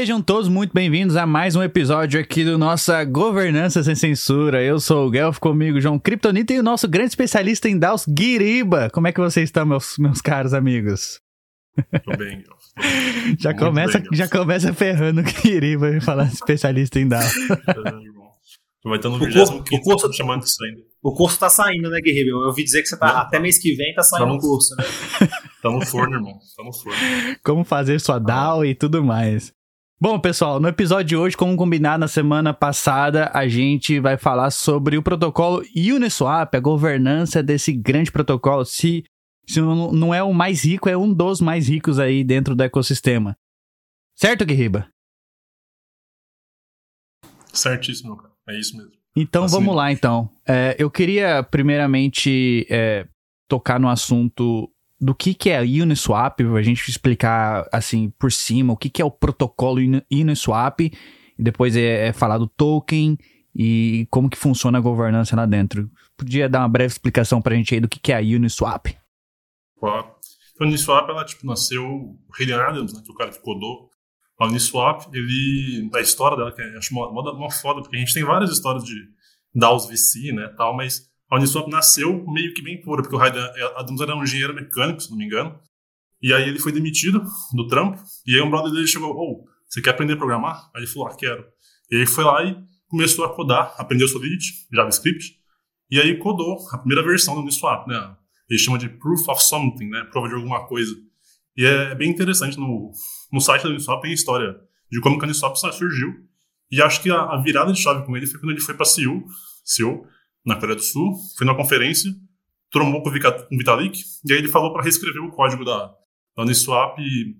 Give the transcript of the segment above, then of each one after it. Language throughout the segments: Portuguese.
Sejam todos muito bem-vindos a mais um episódio aqui do nossa Governança Sem Censura. Eu sou o Guelph, comigo João Kryptonita e o nosso grande especialista em DAOs, Guiriba. Como é que vocês estão, meus, meus caros amigos? Tô bem, Guelph. Já começa, bem, já começa ferrando o Guiriba e falar especialista em DAO. Vai estar no 25 o curso, chamando isso ainda. O curso tá saindo, né, Guerreiro? Eu ouvi dizer que você tá, Não, até mês que vem tá saindo tá no, o curso, né? tá no forno, irmão. Tá no forno. Como fazer sua DAO e tudo mais. Bom, pessoal, no episódio de hoje, como combinado na semana passada, a gente vai falar sobre o protocolo Uniswap, a governança desse grande protocolo. Se, se não é o mais rico, é um dos mais ricos aí dentro do ecossistema. Certo, Guiriba? Certíssimo, cara. É isso mesmo. Então assim vamos lá, então. É, eu queria primeiramente é, tocar no assunto do que, que é Uniswap, a gente explicar assim por cima o que, que é o protocolo Uniswap, e depois é, é falar do token e como que funciona a governança lá dentro. Podia dar uma breve explicação pra gente aí do que, que é a Uniswap? Claro. Então, a Uniswap, ela tipo, nasceu, o Ray Adams, né, que é o cara que codou a Uniswap, ele, na história dela, que eu acho uma, uma, uma foda, porque a gente tem várias histórias de DAOs VC, né, tal, mas a Uniswap nasceu meio que bem pura, porque o Ryan Adams era um engenheiro mecânico, se não me engano. E aí ele foi demitido do trampo. E aí um brother dele chegou: Ô, oh, você quer aprender a programar? Aí ele falou: Ah, quero. E aí foi lá e começou a codar, aprendeu Solidity, JavaScript. E aí codou a primeira versão do Uniswap, né? Ele chama de Proof of Something, né? Prova de alguma coisa. E é bem interessante, no, no site da Uniswap tem a história de como a Uniswap surgiu. E acho que a, a virada de chave com ele foi quando ele foi para Seul, Seul na Coreia do Sul, foi numa conferência, trombou com o Vitalik, e aí ele falou para reescrever o código da, da Uniswap e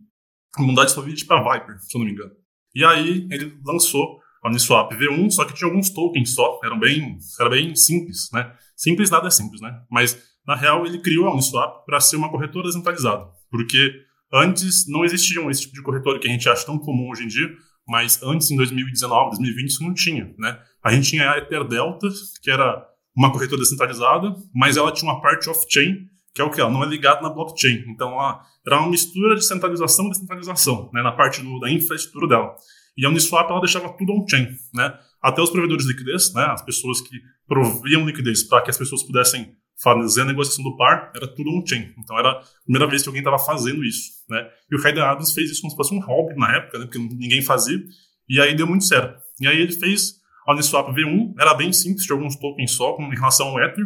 mudar de Solidity para Viper, se eu não me engano. E aí ele lançou a Uniswap V1, só que tinha alguns tokens só, eram bem, era bem simples, né? Simples nada é simples, né? Mas na real ele criou a Uniswap para ser uma corretora descentralizada, porque antes não existiam esse tipo de corretora que a gente acha tão comum hoje em dia, mas antes em 2019, 2020 isso não tinha, né? A gente tinha a Ether Delta, que era uma corretora descentralizada, mas ela tinha uma parte off-chain, que é o que? Ela não é ligada na blockchain. Então, ela era uma mistura de centralização e descentralização, né, na parte do, da infraestrutura dela. E a Uniswap, ela deixava tudo on-chain, né? Até os provedores de liquidez, né, as pessoas que proviam liquidez para que as pessoas pudessem fazer a negociação do par, era tudo on-chain. Então, era a primeira vez que alguém estava fazendo isso, né? E o Hayden Adams fez isso como se fosse um hobby na época, né, porque ninguém fazia, e aí deu muito certo. E aí ele fez a Uniswap V1 era bem simples, tinha alguns tokens só com, em relação ao Ether.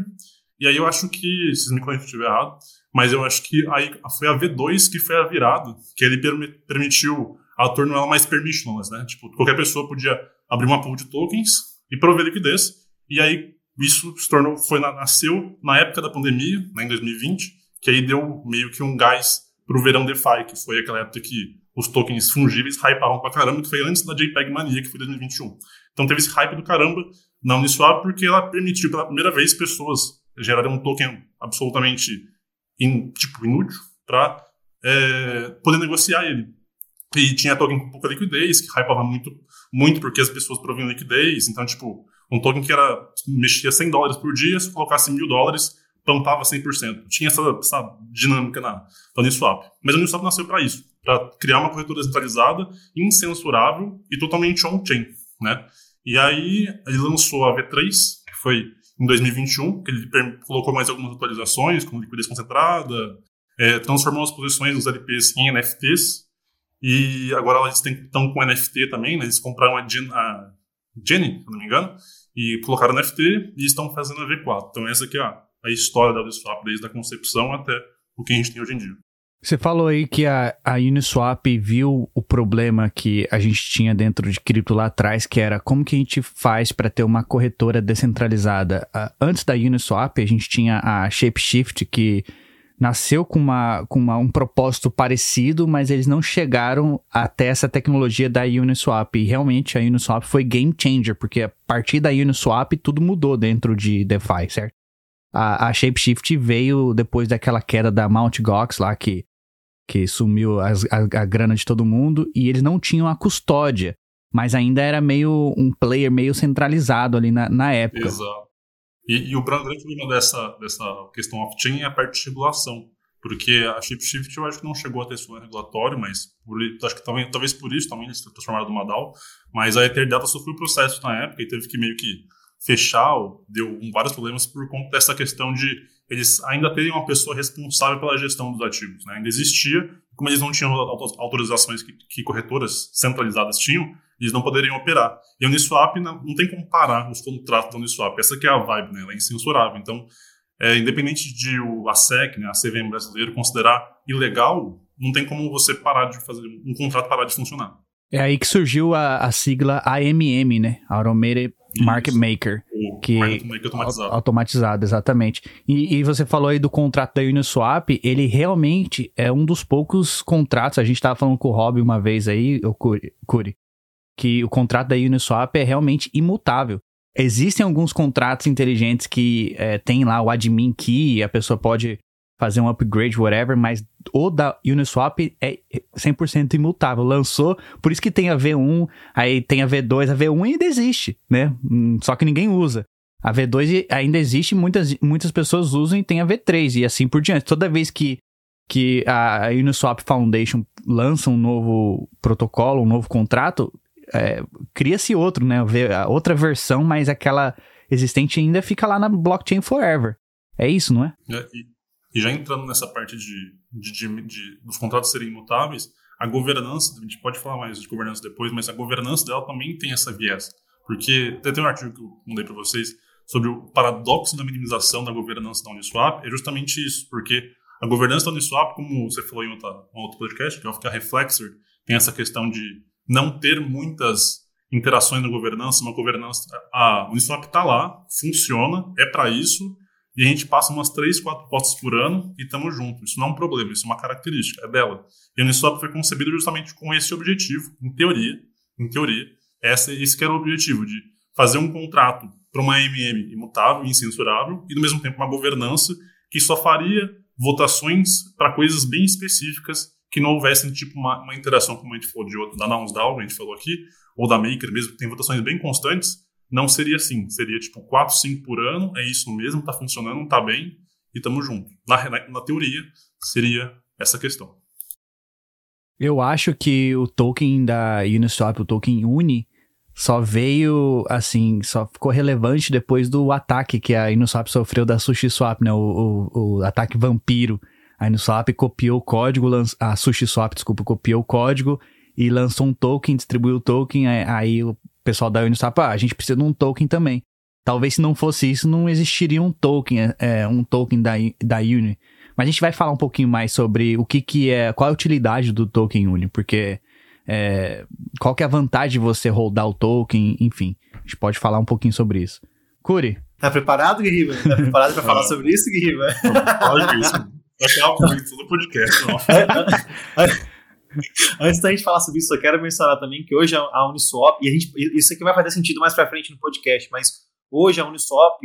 E aí eu acho que, vocês me corrigem se estiver errado, mas eu acho que aí foi a V2 que foi a virada, que ele permitiu a tornar ela mais permissionless, né? Tipo, qualquer pessoa podia abrir uma pool de tokens e prover liquidez. E aí isso se tornou, foi, nasceu na época da pandemia, né, em 2020, que aí deu meio que um gás pro verão DeFi, que foi aquela época que os tokens fungíveis hypavam pra caramba, que foi antes da JPEG Mania, que foi 2021. Então teve esse hype do caramba na Uniswap porque ela permitiu pela primeira vez pessoas gerarem um token absolutamente in, tipo, inútil para é, poder negociar ele. E tinha token com pouca liquidez, que hypava muito, muito porque as pessoas proviam liquidez. Então, tipo, um token que era mexia 100 dólares por dia, se colocasse mil dólares, pampava 100%. Tinha essa, essa dinâmica na, na Uniswap. Mas a Uniswap nasceu para isso, para criar uma corretora descentralizada, incensurável e totalmente on-chain, né? E aí ele lançou a V3, que foi em 2021, que ele colocou mais algumas atualizações, com liquidez concentrada, é, transformou as posições dos LPs em NFTs, e agora eles estão com NFT também, né? eles compraram a, Gen, a Jenny, se não me engano, e colocaram NFT e estão fazendo a V4. Então essa aqui é a, a história da Uniswap, desde a concepção até o que a gente tem hoje em dia. Você falou aí que a, a Uniswap viu o problema que a gente tinha dentro de cripto lá atrás, que era como que a gente faz para ter uma corretora descentralizada. Antes da Uniswap, a gente tinha a Shapeshift, que nasceu com, uma, com uma, um propósito parecido, mas eles não chegaram até essa tecnologia da Uniswap. E realmente a Uniswap foi game changer, porque a partir da Uniswap tudo mudou dentro de DeFi, certo? A, a Shapeshift veio depois daquela queda da Mt. Gox lá, que que sumiu as, a, a grana de todo mundo e eles não tinham a custódia, mas ainda era meio um player meio centralizado ali na, na época. Exato. E, e o grande problema dessa, dessa questão off-chain é a parte de regulação. porque a Shapeshift eu acho que não chegou a ter esse regulatório, mas por, acho que talvez, talvez por isso também eles transformaram numa DAO, mas a Eterdata sofreu processo na época e teve que meio que fechar, deu vários problemas por conta dessa questão de eles ainda terem uma pessoa responsável pela gestão dos ativos. Né? Ainda existia, como eles não tinham autorizações que, que corretoras centralizadas tinham, eles não poderiam operar. E a Uniswap não, não tem como parar os contratos da Uniswap. Essa que é a vibe, né? ela é incensurável. Então, é, independente de o, a SEC, né, a CVM brasileira, considerar ilegal, não tem como você parar de fazer um contrato parar de funcionar. É aí que surgiu a, a sigla AMM, né? Automated Market Maker. O que Market Maker automatizado. Automatizado, exatamente. E, e, você falou aí do contrato da Uniswap, ele realmente é um dos poucos contratos, a gente estava falando com o Rob uma vez aí, o Curi, que o contrato da Uniswap é realmente imutável. Existem alguns contratos inteligentes que é, tem lá o admin key, a pessoa pode fazer um upgrade, whatever, mas o da Uniswap é 100% imutável. Lançou, por isso que tem a V1, aí tem a V2, a V1 ainda existe, né? Hum, só que ninguém usa. A V2 ainda existe, muitas, muitas pessoas usam e tem a V3 e assim por diante. Toda vez que, que a Uniswap Foundation lança um novo protocolo, um novo contrato, é, cria-se outro, né? Outra versão, mas aquela existente ainda fica lá na blockchain forever. É isso, não é? é e, já entrando nessa parte de, de, de, de, dos contratos serem imutáveis, a governança, a gente pode falar mais de governança depois, mas a governança dela também tem essa viés. Porque tem um artigo que eu mandei para vocês sobre o paradoxo da minimização da governança da Uniswap, é justamente isso, porque a governança da Uniswap, como você falou em outra, um outro podcast, que é o Reflexor, tem essa questão de não ter muitas interações na governança, uma governança. A Uniswap está lá, funciona, é para isso, e a gente passa umas três, quatro postas por ano e estamos juntos. Isso não é um problema, isso é uma característica, é dela. E a Uniswap foi concebida justamente com esse objetivo, em teoria, em teoria, esse, que era o objetivo, de fazer um contrato para uma MM imutável, incensurável, e, no mesmo tempo, uma governança que só faria votações para coisas bem específicas que não houvesse tipo uma, uma interação, como a gente falou de outro, da NounsDAO, a gente falou aqui, ou da Maker mesmo, que tem votações bem constantes, não seria assim. Seria tipo 4, 5 por ano, é isso mesmo, tá funcionando, tá bem, e tamo junto. Na, na, na teoria, seria essa questão. Eu acho que o token da Uniswap, o token Uni, só veio, assim, só ficou relevante depois do ataque que a Uniswap sofreu da SushiSwap, né? O, o, o ataque vampiro a Uniswap copiou o código, a SushiSwap, desculpa, copiou o código e lançou um token, distribuiu o token, aí pessoal da Uniswap, ah, a gente precisa de um token também. Talvez se não fosse isso, não existiria um token, é, um token da, da Uni. Mas a gente vai falar um pouquinho mais sobre o que, que é, qual é a utilidade do token Uni, porque é, qual que é a vantagem de você rodar o token, enfim. A gente pode falar um pouquinho sobre isso. Curi. Tá preparado, Guirriba? Tá preparado para falar sobre isso, Guirriba? Pode isso. Aquela coisa do podcast, Antes da gente falar sobre isso, eu quero mencionar também que hoje a Uniswap, e a gente, isso aqui vai fazer sentido mais pra frente no podcast, mas hoje a Uniswap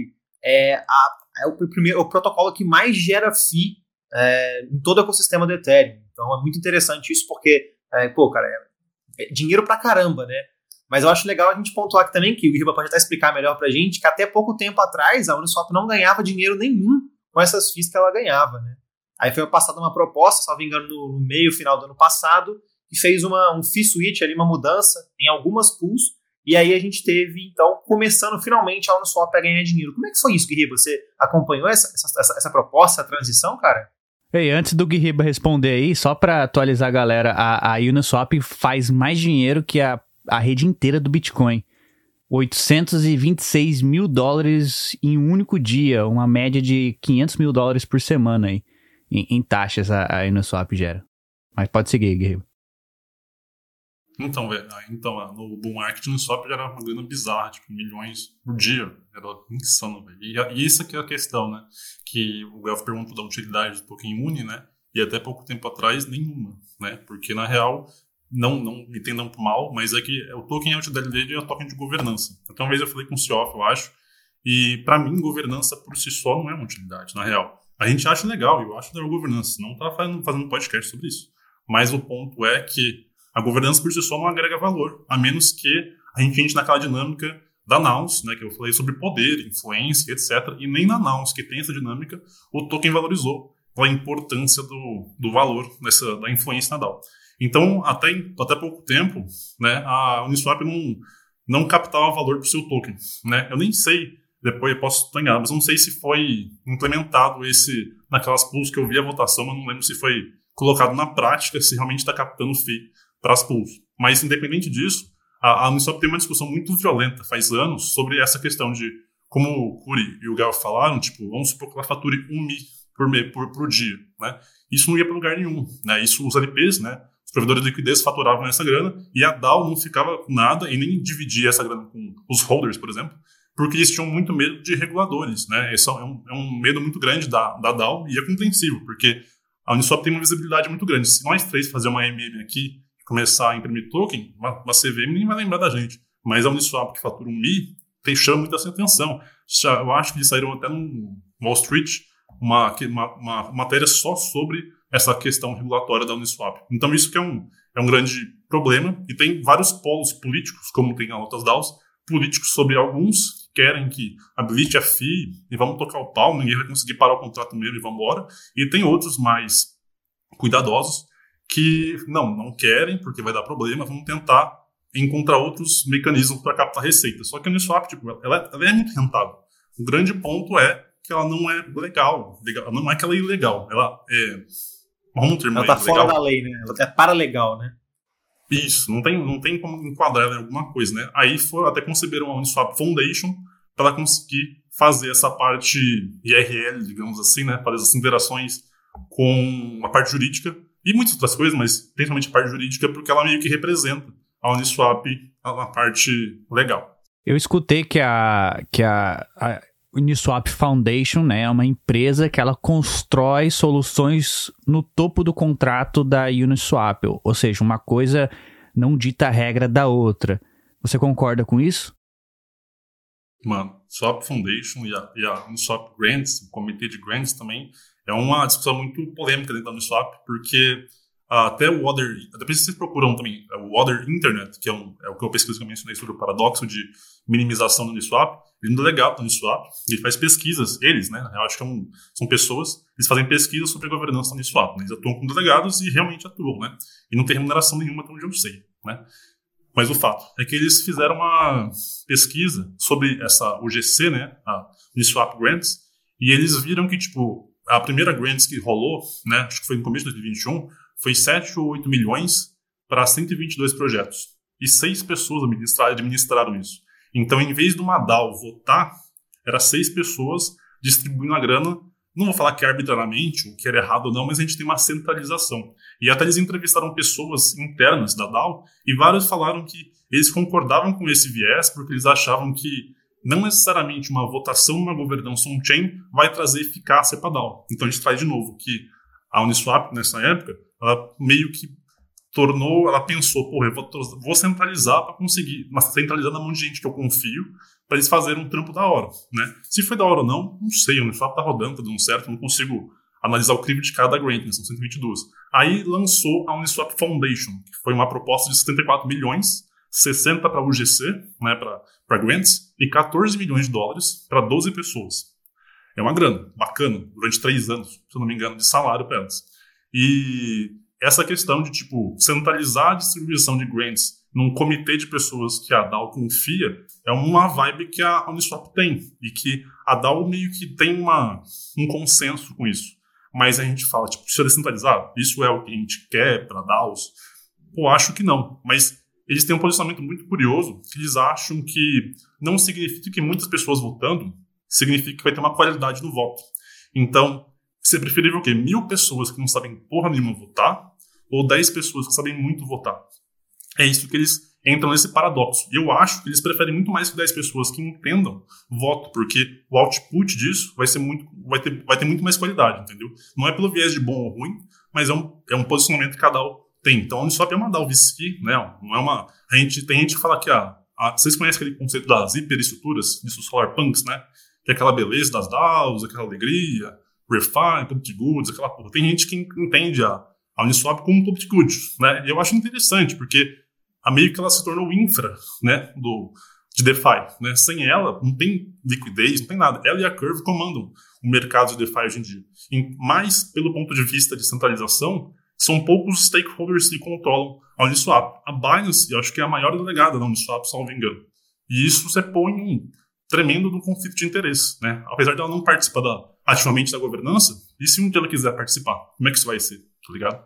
é, a, é o, primeiro, o protocolo que mais gera FII é, em todo o ecossistema do Ethereum. Então é muito interessante isso, porque, é, pô, cara, é, é, dinheiro pra caramba, né? Mas eu acho legal a gente pontuar aqui também, que o Riba pode até explicar melhor pra gente, que até pouco tempo atrás a Uniswap não ganhava dinheiro nenhum com essas FIIs que ela ganhava, né? Aí foi passada uma proposta, se não me engano, no, meio, final do ano passado, que fez uma, um fee switch ali, uma mudança em algumas pools, e aí a gente teve, então, começando finalmente a Uniswap a ganhar dinheiro. Como é que foi isso, Guiriba? Você acompanhou essa, essa, essa proposta, essa transição, cara? Ei, antes do Guiriba responder aí, só para atualizar a galera, a, a Uniswap faz mais dinheiro que a, a rede inteira do Bitcoin. 826 mil dólares em um único dia, uma média de 500 mil dólares por semana aí em, em taxas a, a Uniswap gera. Mas pode seguir, Guerreiro. Então, velho, então, no bull market no swap já era uma grana bizarra, tipo, milhões por dia. Era insano, velho. E, e isso aqui é a questão, né? Que o Guelph perguntou da utilidade do token Uni, né? E até pouco tempo atrás, nenhuma, né? Porque, na real, não, não entendam mal, mas é que o token, a utilidade dele é o token de governança. Então, uma vez eu falei com o Cioff, eu acho, e para mim, governança por si só não é uma utilidade, na real. A gente acha legal, eu acho da governança, não tá fazendo, podcast sobre isso. Mas o ponto é que a governança por si só não agrega valor, a menos que a gente entre naquela dinâmica da Nouns, né, que eu falei sobre poder, influência, etc. E nem na Nouns, que tem essa dinâmica, o token valorizou. pela importância do, do valor, dessa, da influência na DAO. Então, até, até pouco tempo, né, a Uniswap não, não captava valor para o seu token. Né? Eu nem sei, depois eu posso estar mas não sei se foi implementado esse naquelas pools que eu vi a votação, mas não lembro se foi colocado na prática, se realmente está captando FII para as pools. Mas, independente disso, a, a Uniswap tem uma discussão muito violenta faz anos sobre essa questão de, como o Curi e o Gal falaram, tipo, vamos supor que ela fature um Mi por, me, por, por dia. Né? Isso não ia para lugar nenhum. Né? Isso, os LPs, né? os provedores de liquidez faturavam essa grana e a DAO não ficava com nada e nem dividia essa grana com os holders, por exemplo, porque eles tinham muito medo de reguladores. Né? Esse é um, é um medo muito grande da, da DAO e é compreensível, porque a Uniswap tem uma visibilidade muito grande. Se nós três fazer uma MM aqui e começar a imprimir token, uma, uma CVM nem vai lembrar da gente. Mas a Uniswap, que fatura um Mi, tem, chama muita atenção. Já, eu acho que eles saíram até no Wall Street uma, uma, uma matéria só sobre essa questão regulatória da Uniswap. Então isso que é um, é um grande problema e tem vários polos políticos, como tem as outras DAOs, políticos sobre alguns querem que habilite a FII e vamos tocar o pau, ninguém vai conseguir parar o contrato mesmo e vamos embora. E tem outros mais cuidadosos que não, não querem porque vai dar problema, vamos tentar encontrar outros mecanismos para captar receita. Só que a Uniswap, tipo, ela, ela é muito rentável. O grande ponto é que ela não é legal. legal. Não é que ela é ilegal. Ela é Vamos um ela tá fora da lei, né? Ela é paralegal, né? Isso, não tem, não tem como enquadrar ela em alguma coisa, né? Aí foram, até conceberam a Uniswap Foundation para conseguir fazer essa parte IRL, digamos assim, né? Fazer essas interações com a parte jurídica e muitas outras coisas, mas principalmente a parte jurídica, porque ela meio que representa a Uniswap na parte legal. Eu escutei que a, que a, a Uniswap Foundation, né, é uma empresa que ela constrói soluções no topo do contrato da Uniswap, ou seja, uma coisa não dita a regra da outra. Você concorda com isso? Mano, Swap Foundation e a, e a Uniswap Grants, o comitê de grants também, é uma discussão muito polêmica dentro da Uniswap, porque até o Other, depois vocês procuram também é o Other Internet, que é, um, é o que eu pesquiso que eu mencionei sobre o paradoxo de minimização do Uniswap, ele é legal do Uniswap, ele faz pesquisas, eles, né, eu acho que é um, são pessoas, eles fazem pesquisas sobre a governança do Uniswap, né, eles atuam como delegados e realmente atuam, né, e não tem remuneração nenhuma, até onde eu sei, né. Mas o fato é que eles fizeram uma pesquisa sobre essa UGC, né, a Uniswap Grants, e eles viram que, tipo, a primeira grants que rolou, né, acho que foi no começo de 2021, foi 7 ou 8 milhões para 122 projetos. E seis pessoas administraram isso. Então, em vez de uma DAO votar, era seis pessoas distribuindo a grana. Não vou falar que é arbitrariamente, o que era errado ou não, mas a gente tem uma centralização. E até eles entrevistaram pessoas internas da DAO e vários falaram que eles concordavam com esse viés porque eles achavam que não necessariamente uma votação numa governança on-chain vai trazer eficácia para a DAO. Então a gente traz de novo que a Uniswap, nessa época, ela meio que tornou, ela pensou, porra, eu vou, vou centralizar para conseguir, mas centralizar na mão de gente que eu confio, para eles fazerem um trampo da hora, né? Se foi da hora ou não, não sei, o Uniswap tá rodando, tá dando certo, não consigo analisar o crime de cada grant, né? são 122. Aí lançou a Uniswap Foundation, que foi uma proposta de 74 milhões, 60 para UGC, né, para grants, e 14 milhões de dólares para 12 pessoas. É uma grana, bacana, durante três anos, se eu não me engano, de salário para elas. E essa questão de, tipo, centralizar a distribuição de grants num comitê de pessoas que a DAO confia é uma vibe que a Uniswap tem. E que a DAO meio que tem uma, um consenso com isso. Mas a gente fala, tipo, precisa descentralizar? Isso é o que a gente quer para DAOs? Pô, acho que não. Mas eles têm um posicionamento muito curioso, que eles acham que não significa que muitas pessoas votando significa que vai ter uma qualidade no voto. Então, você preferível o quê? Mil pessoas que não sabem porra nenhuma votar ou dez pessoas que sabem muito votar? É isso que eles entram nesse paradoxo. Eu acho que eles preferem muito mais que 10 pessoas que entendam voto, porque o output disso vai ser muito, vai ter, vai ter muito mais qualidade, entendeu? Não é pelo viés de bom ou ruim, mas é um, é um posicionamento que cada um tem. Então, a Uniswap é uma DAO VC, né? Não é uma. A gente, tem gente que fala que ah, a, vocês conhecem aquele conceito das hiperestruturas, disso solar punks, né? Que é aquela beleza das DAOs, aquela alegria, Refine, Public Goods, aquela porra. Tem gente que entende a, a Uniswap como Public Goods, né? E eu acho interessante, porque a meio que ela se tornou infra, né? Do, de DeFi. Né? Sem ela, não tem liquidez, não tem nada. Ela e a Curve comandam o mercado de DeFi hoje em dia. E mais pelo ponto de vista de centralização, são poucos stakeholders que controlam a Uniswap. A Binance, eu acho que é a maior delegada da Uniswap, salvo engano. E isso você põe um tremendo no conflito de interesse. Né? Apesar dela não participar da, ativamente da governança, e se um dia ela quiser participar, como é que isso vai ser? Tá ligado?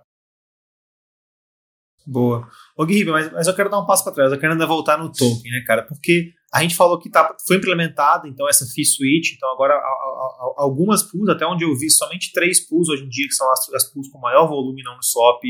Boa. Ô Gui, mas, mas eu quero dar um passo para trás, eu quero ainda voltar no token, né, cara? Porque a gente falou que tá, foi implementada, então, essa fee switch, então agora a, a, a, algumas pools, até onde eu vi, somente três pools hoje em dia, que são as, as pools com maior volume não no swap,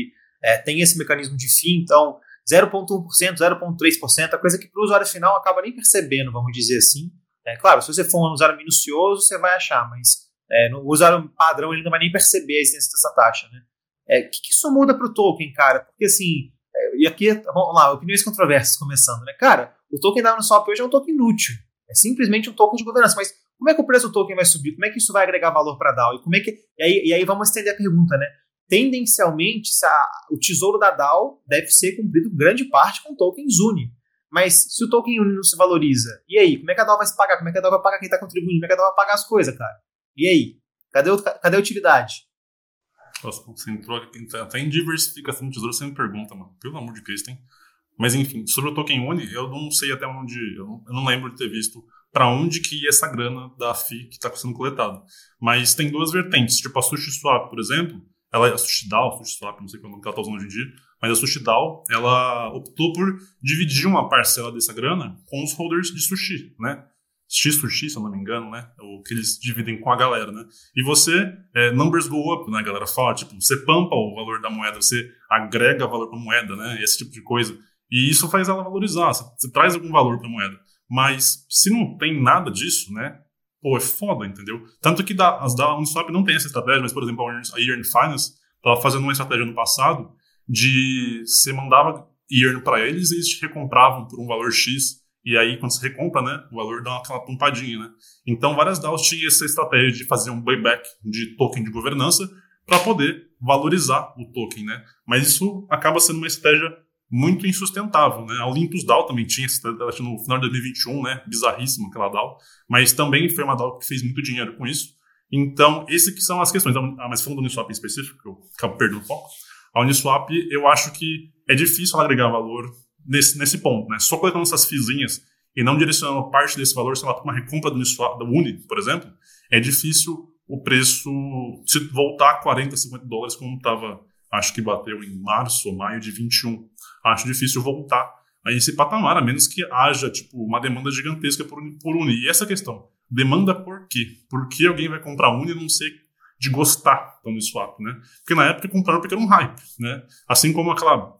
é, tem esse mecanismo de fee, então 0,1%, 0,3%, a coisa que para o usuário final acaba nem percebendo, vamos dizer assim. É, claro, se você for um usuário minucioso, você vai achar, mas é, no, usuário padrão ele não vai nem perceber a existência dessa taxa, né? É, o que, que, isso muda para o token, cara? Porque assim, é, e aqui, vamos lá, opiniões controversas começando, né? Cara, o token da Uniswap hoje é um token inútil. É simplesmente um token de governança. Mas como é que o preço do token vai subir? Como é que isso vai agregar valor para a DAO? E, como é que, e, aí, e aí vamos estender a pergunta, né? Tendencialmente, a, o tesouro da DAO deve ser cumprido grande parte com tokens UNI. Mas se o token UNI não se valoriza, e aí? Como é que a DAO vai se pagar? Como é que a DAO vai pagar quem está contribuindo? Como é que a DAO vai pagar as coisas, cara? E aí? Cadê, o, cadê a utilidade? Nossa, você entrou até em diversificação de tesouro, você me pergunta, mano. Pelo amor de Cristo, hein? Mas enfim, sobre o token Uni, eu não sei até onde, eu não, eu não lembro de ter visto para onde que ia essa grana da FI que está sendo coletada. Mas tem duas vertentes, tipo a SushiSwap, por exemplo, ela a SushiDAO, SushiSwap, não sei qual nome que ela está usando hoje em dia, mas a SushiDAO, ela optou por dividir uma parcela dessa grana com os holders de sushi, né? X por X, se eu não me engano, né? O que eles dividem com a galera, né? E você, é, numbers go up, né? A galera fala, tipo, você pampa o valor da moeda, você agrega valor para moeda, né? Esse tipo de coisa. E isso faz ela valorizar, você, você traz algum valor para moeda. Mas se não tem nada disso, né? Pô, é foda, entendeu? Tanto que da, as da Uniswap não tem essa estratégia, mas, por exemplo, a Yearn Finance estava fazendo uma estratégia no passado de você mandava Yearn para eles e eles te recompravam por um valor X e aí, quando você recompra, né, o valor dá aquela pompadinha, né? Então, várias DAOs tinham essa estratégia de fazer um buyback de token de governança para poder valorizar o token, né? Mas isso acaba sendo uma estratégia muito insustentável, né? A Olympus DAO também tinha essa estratégia no final de 2021, né? Bizarríssima aquela DAO. Mas também foi uma DAO que fez muito dinheiro com isso. Então, essas que são as questões. Ah, mas falando do Uniswap em específico, que eu acabo perdendo o foco. A Uniswap, eu acho que é difícil agregar valor nesse, nesse ponto, né? Só colocando essas fizinhas e não direcionando parte desse valor, sei lá, para uma recompra do, da Uni, por exemplo, é difícil o preço se voltar a 40, 50 dólares, como estava, acho que bateu em março ou maio de 21. Acho difícil voltar a esse patamar, a menos que haja tipo, uma demanda gigantesca por, por Uni. E essa questão, demanda por quê? Por que alguém vai comprar Uni e não ser de gostar do Uniswap, né? Porque na época compraram porque era um hype, né? Assim como aquela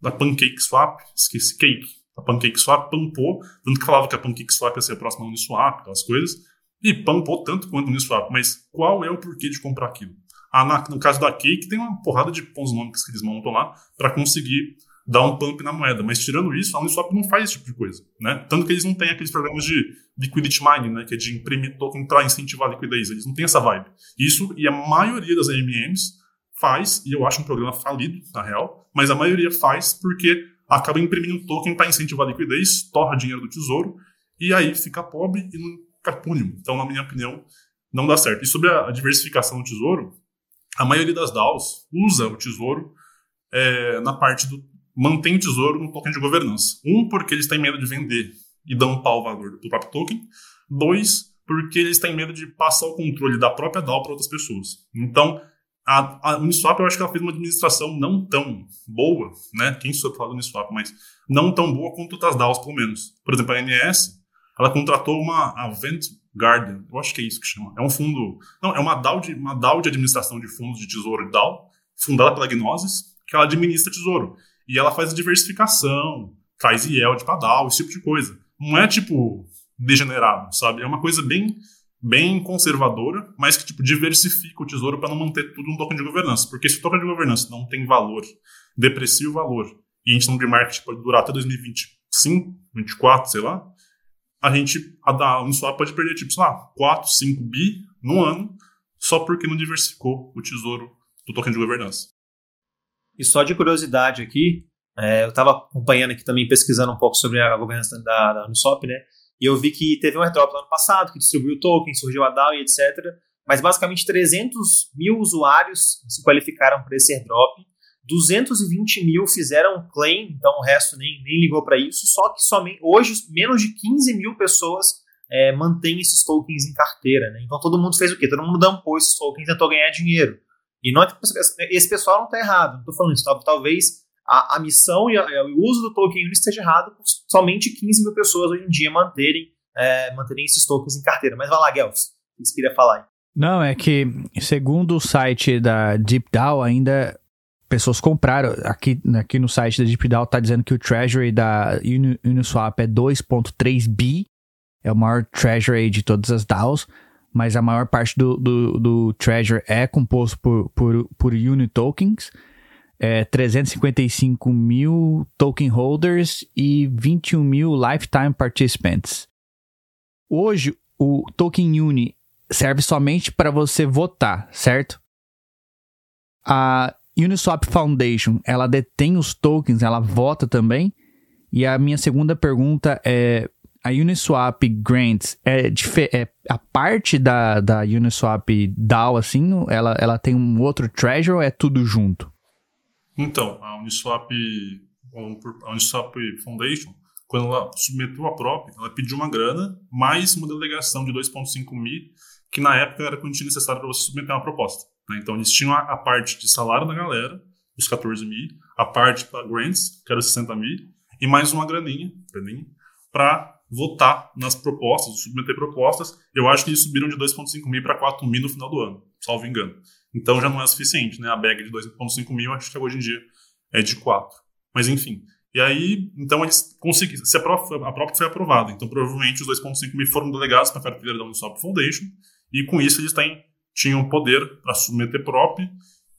da Pancake Swap, esqueci Cake, a Pancake Swap pampou, tanto que falava que a Pancake Swap ia ser a próxima Uniswap, aquelas coisas, e pampou tanto quanto a Uniswap, mas qual é o porquê de comprar aquilo? Ah, na, no caso da Cake, tem uma porrada de nomes que eles montam lá para conseguir dar um pump na moeda, mas tirando isso, a Uniswap não faz esse tipo de coisa, né? Tanto que eles não têm aqueles programas de liquidity mining, né, que é de imprimir token para incentivar a liquidez, eles não têm essa vibe. Isso e a maioria das AMMs faz, e eu acho um programa falido, na real, mas a maioria faz porque acaba imprimindo token para incentivar a liquidez, torra dinheiro do tesouro, e aí fica pobre e não fica púnico. Então, na minha opinião, não dá certo. E sobre a diversificação do tesouro, a maioria das DAOs usa o tesouro é, na parte do. mantém o tesouro no token de governança. Um, porque eles têm medo de vender e dampar o valor do próprio token. Dois, porque eles têm medo de passar o controle da própria DAO para outras pessoas. Então, a, a Uniswap, eu acho que ela fez uma administração não tão boa, né? Quem sou falar do Uniswap, mas não tão boa quanto outras DAOs, pelo menos. Por exemplo, a NS, ela contratou uma Avent Guardian, eu acho que é isso que chama. É um fundo. Não, é uma DAO de, uma DAO de administração de fundos de tesouro de DAO, fundada pela Gnosis, que ela administra tesouro. E ela faz a diversificação, traz yield para DAO, esse tipo de coisa. Não é tipo degenerado, sabe? É uma coisa bem bem conservadora, mas que tipo diversifica o tesouro para não manter tudo um token de governança. Porque se o token de governança não tem valor, deprecia o valor, e a gente não market pode durar até 2025, 2024, sei lá, a gente, a da Uniswap pode perder, tipo, sei lá, 4, 5 bi no ano, só porque não diversificou o tesouro do token de governança. E só de curiosidade aqui, É, eu estava acompanhando aqui também, pesquisando um pouco sobre a governança da, da Uniswap, né? E eu vi que teve um airdrop no ano passado, que distribuiu token, surgiu a DAO e etc. Mas basicamente 300 mil usuários se qualificaram para esse airdrop. 220 mil fizeram claim, então o resto nem, nem ligou para isso. Só que somente, hoje menos de 15 mil pessoas é, mantêm esses tokens em carteira. Né? Então todo mundo fez o quê? Todo mundo dampou esses tokens e tentou ganhar dinheiro. E não, é esse pessoal não está errado, não estou falando isso. Talvez a, a missão e, a, o uso do token Uni esteja errado por somente 15 mil pessoas hoje em dia manterem, é, manterem esses tokens em carteira. Mas vai lá, Guelph, o que você queria falar aí? Não, é que segundo o site da DeepDAO ainda pessoas compraram. Aqui, aqui no site da DeepDAO está dizendo que o Treasury da Uniswap é 2.3 bi, é o maior Treasury de todas as DAOs, mas a maior parte do, do, do Treasury é composto por, por, por Unitokens. É 355 mil token holders e 21 mil lifetime participants. Hoje, o token Uni serve somente para você votar, certo? A Uniswap Foundation, ela detém os tokens, ela vota também. E a minha segunda pergunta é: a Uniswap Grants é, é a parte da, da Uniswap DAO, assim, ela, ela tem um outro treasure ou é tudo junto? Então, a Uniswap, a Uniswap Foundation, quando ela submeteu a prop, ela pediu uma grana mais uma delegação de 2,5 mil, que na época era quantia necessária para você submeter uma proposta. Né? Então eles tinham a, a, parte de salário da galera, os 14 mil, a parte para grants, que era os 60 mil, e mais uma graninha, graninha para votar nas propostas, submeter propostas. Eu acho que eles subiram de 2,5 mil para 4 mil no final do ano, salvo engano. Então já não é suficiente, né? A bag de 2,5 mil, acho que hoje em dia é de 4. Mas enfim. E aí, então eles conseguiram. Se a prova, a foi aprovada, então provavelmente os 2,5 mil foram delegados para a carteira da Uniswap Foundation, e com isso eles têm tinham poder para submeter prop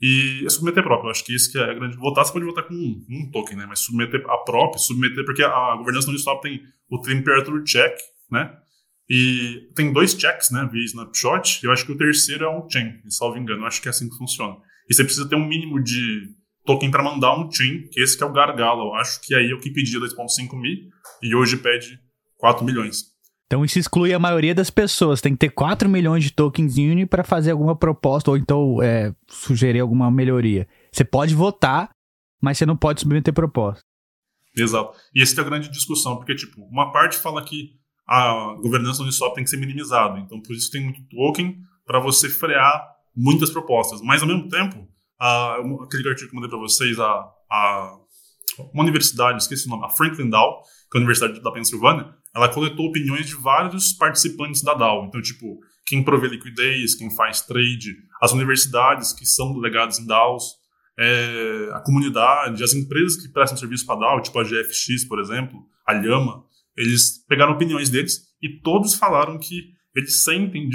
e é submeter prop. Eu acho que isso que é a grande. Votar, você pode votar com um, um token, né? Mas submeter a prop, submeter, porque a governança do Uniswap tem o temperature check, né? E tem dois checks, né? Via snapshot. E eu acho que o terceiro é um chain, salvo engano. Eu acho que é assim que funciona. E você precisa ter um mínimo de token para mandar um chain, que esse que é o gargalo. Eu acho que aí é o que pedia 2,5 mil e hoje pede 4 milhões. Então isso exclui a maioria das pessoas. Tem que ter 4 milhões de tokens Uni para fazer alguma proposta ou então é, sugerir alguma melhoria. Você pode votar, mas você não pode submeter proposta. Exato. E essa é a grande discussão, porque tipo, uma parte fala que a governança do Uniswap tem que ser minimizada. Então por isso tem muito token para você frear muitas propostas. Mas ao mesmo tempo, a, aquele artigo que eu mandei para vocês, a, a uma universidade, esqueci o nome, a Franklin Dow, que é a Universidade da Pensilvânia, ela coletou opiniões de vários participantes da DAO. Então, tipo, quem provê liquidez, quem faz trade, as universidades que são delegadas em DAOs, é, a comunidade, as empresas que prestam serviço para DAO, tipo a GFX, por exemplo, a Lhama, eles pegaram opiniões deles e todos falaram que eles sentem,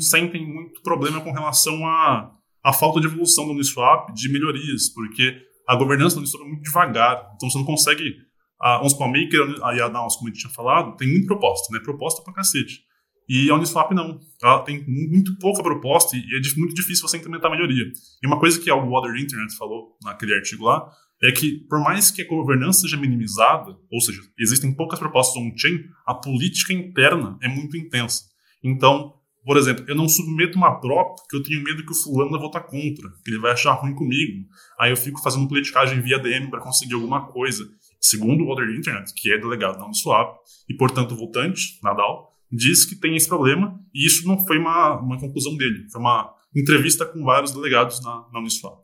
sentem muito problema com relação à, à falta de evolução do Uniswap, de melhorias, porque a governança do Uniswap é muito devagar, então você não consegue a, a Maker e a Downs, como a gente tinha falado, tem muita proposta, né? Proposta pra cacete. E a Uniswap não. Ela tem muito pouca proposta e é muito difícil você implementar melhoria. E uma coisa que o Water Internet falou naquele artigo lá é que, por mais que a governança seja minimizada, ou seja, existem poucas propostas on-chain, a política interna é muito intensa. Então, por exemplo, eu não submeto uma prop porque eu tenho medo que o fulano vai votar contra, que ele vai achar ruim comigo. Aí eu fico fazendo politicagem via DM para conseguir alguma coisa segundo o Order Internet, que é delegado na Uniswap e, portanto, votante, Nadal, diz que tem esse problema e isso não foi uma, uma conclusão dele, foi uma entrevista com vários delegados na, na Uniswap.